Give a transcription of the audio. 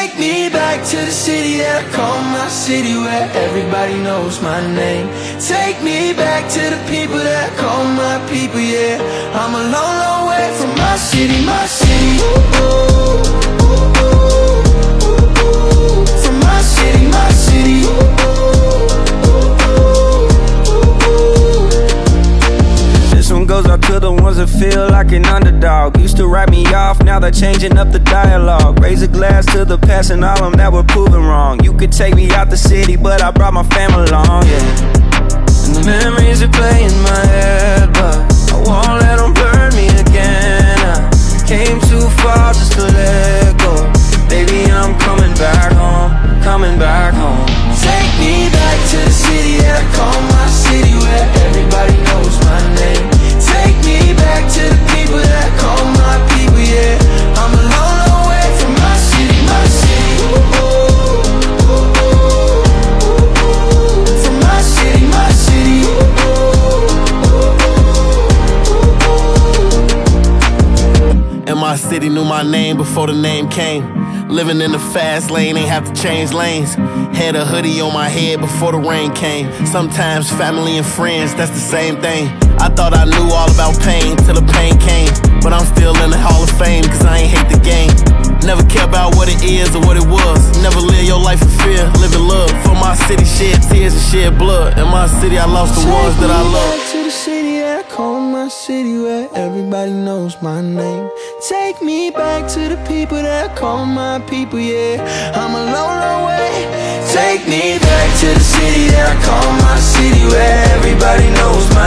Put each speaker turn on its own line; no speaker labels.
Take me back to the city that I call my city where everybody knows my name. Take me back to the people that I call my people, yeah. I'm a long, long way from my city, my city. Ooh,
one goes out to the ones that feel like an underdog. Used to write me off, now they're changing up the dialogue. Raise a glass to the past and all them that were proven wrong. You could take me out the city, but I brought my family along, yeah. And the memories replay in my head, but I won't let them burn me again. I came too far just to let go. Baby, I'm coming back home, coming back home.
Take me back to
And my city knew my name before the name came. Living in the fast lane, ain't have to change lanes. Had a hoodie on my head before the rain came. Sometimes family and friends, that's the same thing. I thought I knew all about pain till the pain came. But I'm still in the Hall of Fame, cause I ain't hate the game. Never care about what it is or what it was. Never live your life in fear, live in love. For my city, shed tears and shed blood. In my city, I lost the ones that I love.
I call my city where everybody knows my name. Take me back to the people that I call my people, yeah. I'm a long way. Take me back to the city that I call my city where everybody knows my